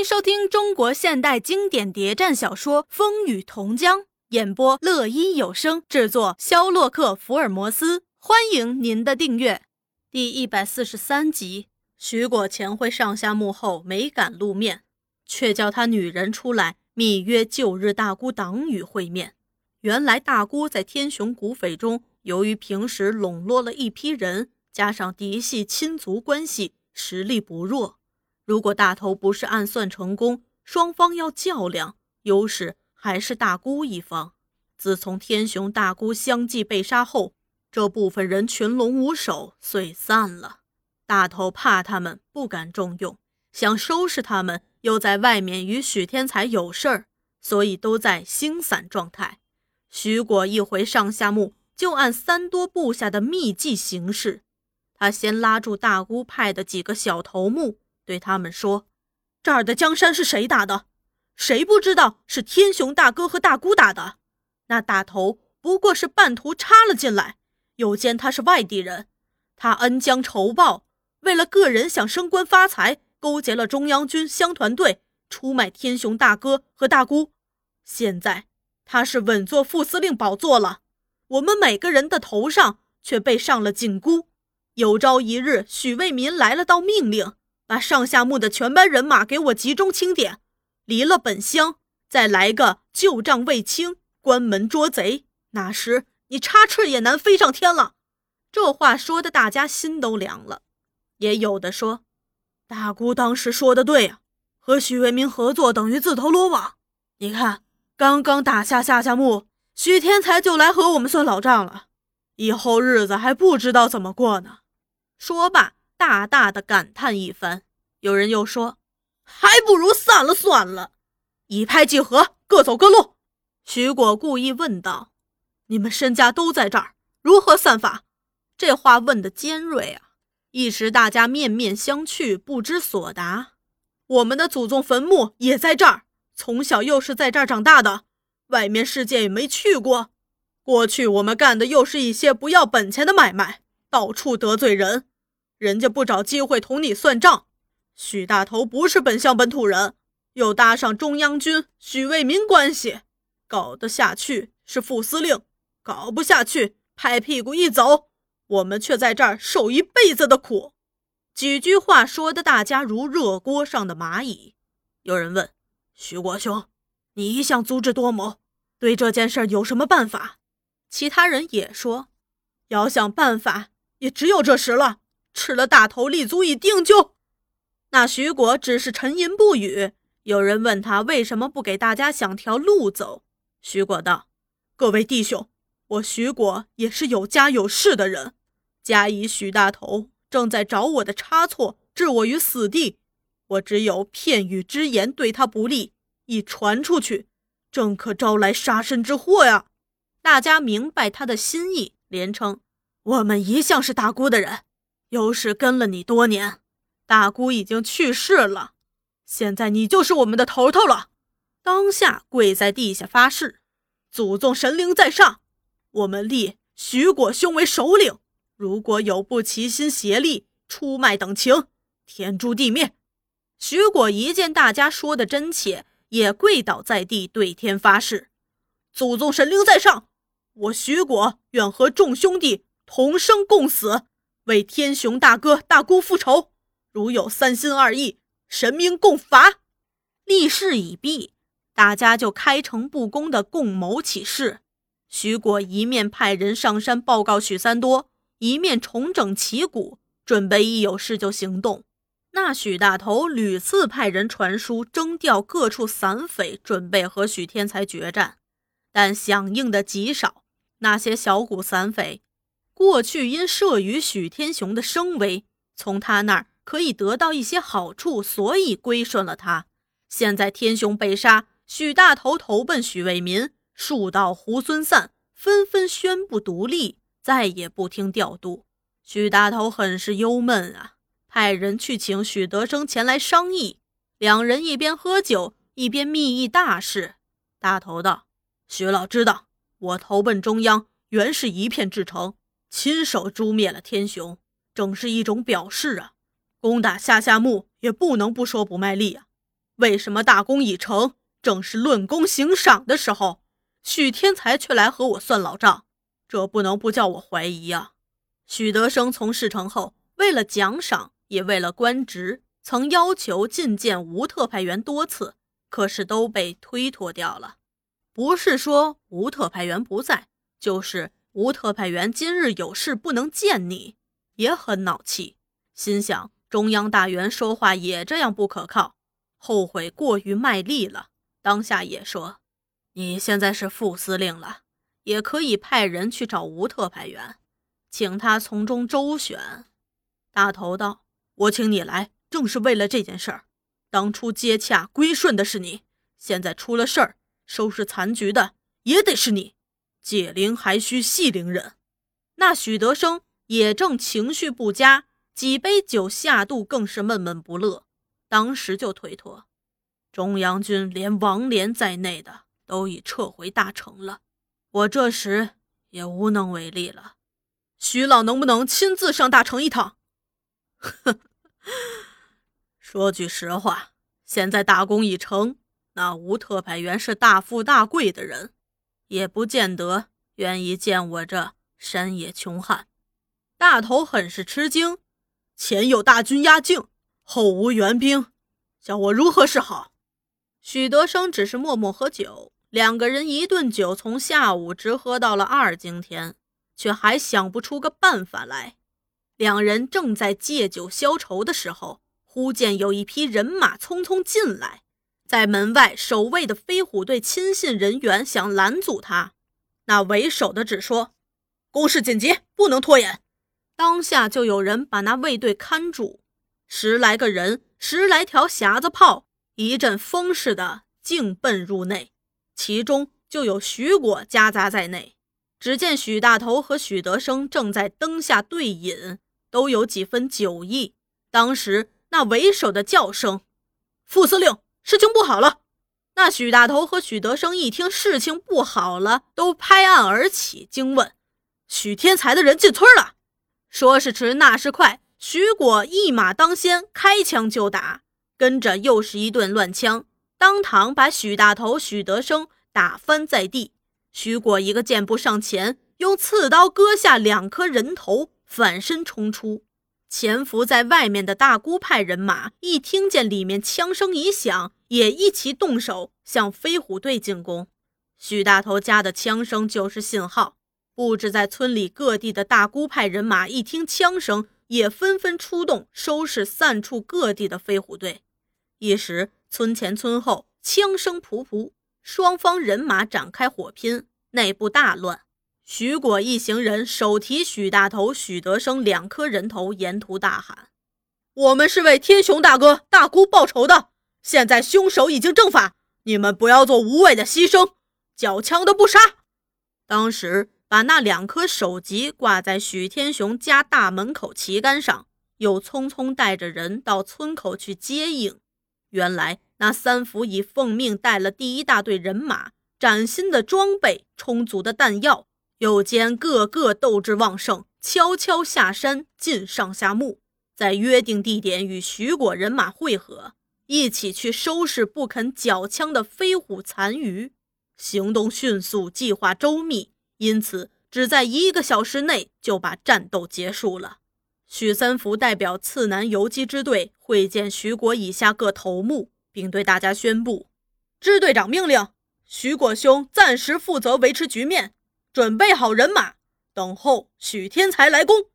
迎收听中国现代经典谍战小说《风雨同江》，演播乐一有声制作，肖洛克福尔摩斯。欢迎您的订阅。第一百四十三集，徐果前会上下幕后没敢露面，却叫他女人出来密约旧日大姑党羽会面。原来大姑在天雄古匪中，由于平时笼络了一批人，加上嫡系亲族关系，实力不弱。如果大头不是暗算成功，双方要较量，优势还是大姑一方。自从天雄大姑相继被杀后，这部分人群龙无首，遂散了。大头怕他们，不敢重用，想收拾他们，又在外面与许天才有事儿，所以都在星散状态。徐果一回上下墓，就按三多部下的秘计行事。他先拉住大姑派的几个小头目。对他们说：“这儿的江山是谁打的？谁不知道是天雄大哥和大姑打的？那大头不过是半途插了进来，又见他是外地人，他恩将仇报，为了个人想升官发财，勾结了中央军乡团队，出卖天雄大哥和大姑。现在他是稳坐副司令宝座了，我们每个人的头上却被上了紧箍。有朝一日，许卫民来了道命令。”把上下墓的全班人马给我集中清点，离了本乡，再来个旧账未清，关门捉贼。那时你插翅也难飞上天了。这话说的大家心都凉了。也有的说，大姑当时说的对呀，和许为民合作等于自投罗网。你看，刚刚打下下下墓，许天才就来和我们算老账了，以后日子还不知道怎么过呢。说罢。大大的感叹一番，有人又说：“还不如散了算了，一拍即合，各走各路。”徐果故意问道：“你们身家都在这儿，如何散法？”这话问的尖锐啊！一时大家面面相觑，不知所答。我们的祖宗坟墓也在这儿，从小又是在这儿长大的，外面世界也没去过。过去我们干的又是一些不要本钱的买卖，到处得罪人。人家不找机会同你算账，许大头不是本乡本土人，又搭上中央军许为民关系，搞得下去是副司令，搞不下去拍屁股一走，我们却在这儿受一辈子的苦。几句话说的大家如热锅上的蚂蚁。有人问徐国兄：“你一向足智多谋，对这件事有什么办法？”其他人也说：“要想办法，也只有这时了。”吃了大头，立足已定就。那徐果只是沉吟不语。有人问他为什么不给大家想条路走，徐果道：“各位弟兄，我徐果也是有家有室的人。家以许大头正在找我的差错，置我于死地。我只有片语之言对他不利，一传出去，正可招来杀身之祸呀。”大家明白他的心意，连称：“我们一向是大姑的人。”又是跟了你多年，大姑已经去世了，现在你就是我们的头头了。当下跪在地下发誓，祖宗神灵在上，我们立徐果兄为首领。如果有不齐心协力、出卖等情，天诛地灭。徐果一见大家说的真切，也跪倒在地，对天发誓：祖宗神灵在上，我徐果愿和众兄弟同生共死。为天雄大哥大姑复仇，如有三心二意，神明共罚。立誓已毕，大家就开诚布公的共谋起事。徐果一面派人上山报告许三多，一面重整旗鼓，准备一有事就行动。那许大头屡次派人传书征调各处散匪，准备和许天才决战，但响应的极少。那些小股散匪。过去因慑于许天雄的声威，从他那儿可以得到一些好处，所以归顺了他。现在天雄被杀，许大头投奔许为民，树倒猢狲散，纷纷宣布独立，再也不听调度。许大头很是忧闷啊，派人去请许德生前来商议。两人一边喝酒，一边密议大事。大头道：“许老知道，我投奔中央，原是一片至诚。”亲手诛灭了天雄，正是一种表示啊！攻打下下墓也不能不说不卖力啊！为什么大功已成，正是论功行赏的时候，许天才却来和我算老账？这不能不叫我怀疑呀！许德生从事成后，为了奖赏，也为了官职，曾要求觐见吴特派员多次，可是都被推脱掉了。不是说吴特派员不在，就是吴特派员今日有事不能见你，也很恼气，心想中央大员说话也这样不可靠，后悔过于卖力了。当下也说：“你现在是副司令了，也可以派人去找吴特派员。”请他从中周旋。大头道：“我请你来，正是为了这件事儿。当初接洽归顺的是你，现在出了事儿，收拾残局的也得是你。解铃还需系铃人。”那许德生也正情绪不佳，几杯酒下肚，更是闷闷不乐。当时就推脱，中央军连王连在内的都已撤回大城了，我这时也无能为力了。徐老能不能亲自上大城一趟？呵，说句实话，现在大功已成，那吴特派员是大富大贵的人，也不见得愿意见我这山野穷汉。大头很是吃惊，前有大军压境，后无援兵，叫我如何是好？许德生只是默默喝酒，两个人一顿酒从下午直喝到了二更天。却还想不出个办法来。两人正在借酒消愁的时候，忽见有一批人马匆匆进来，在门外守卫的飞虎队亲信人员想拦阻他，那为首的只说：“攻势紧急，不能拖延。”当下就有人把那卫队看住，十来个人，十来条匣子炮，一阵风似的径奔入内，其中就有徐果夹杂在内。只见许大头和许德生正在灯下对饮，都有几分酒意。当时那为首的叫声：“副司令，事情不好了！”那许大头和许德生一听事情不好了，都拍案而起，惊问：“许天才的人进村了？”说时迟，那时快，许果一马当先，开枪就打，跟着又是一顿乱枪，当堂把许大头、许德生打翻在地。徐果一个箭步上前，用刺刀割下两颗人头，反身冲出。潜伏在外面的大姑派人马一听见里面枪声一响，也一齐动手向飞虎队进攻。许大头家的枪声就是信号，布置在村里各地的大姑派人马一听枪声，也纷纷出动收拾散处各地的飞虎队。一时村前村后枪声仆仆。双方人马展开火拼，内部大乱。徐果一行人手提许大头、许德生两颗人头，沿途大喊：“我们是为天雄大哥、大姑报仇的。现在凶手已经正法，你们不要做无谓的牺牲，缴枪的不杀。”当时把那两颗首级挂在许天雄家大门口旗杆上，又匆匆带着人到村口去接应。原来。那三福已奉命带了第一大队人马，崭新的装备，充足的弹药，又兼个个斗志旺盛，悄悄下山进上下墓，在约定地点与徐果人马会合，一起去收拾不肯缴枪的飞虎残余。行动迅速，计划周密，因此只在一个小时内就把战斗结束了。许三福代表次南游击支队会见徐果以下各头目。并对大家宣布：“支队长命令，徐果兄暂时负责维持局面，准备好人马，等候许天才来攻。”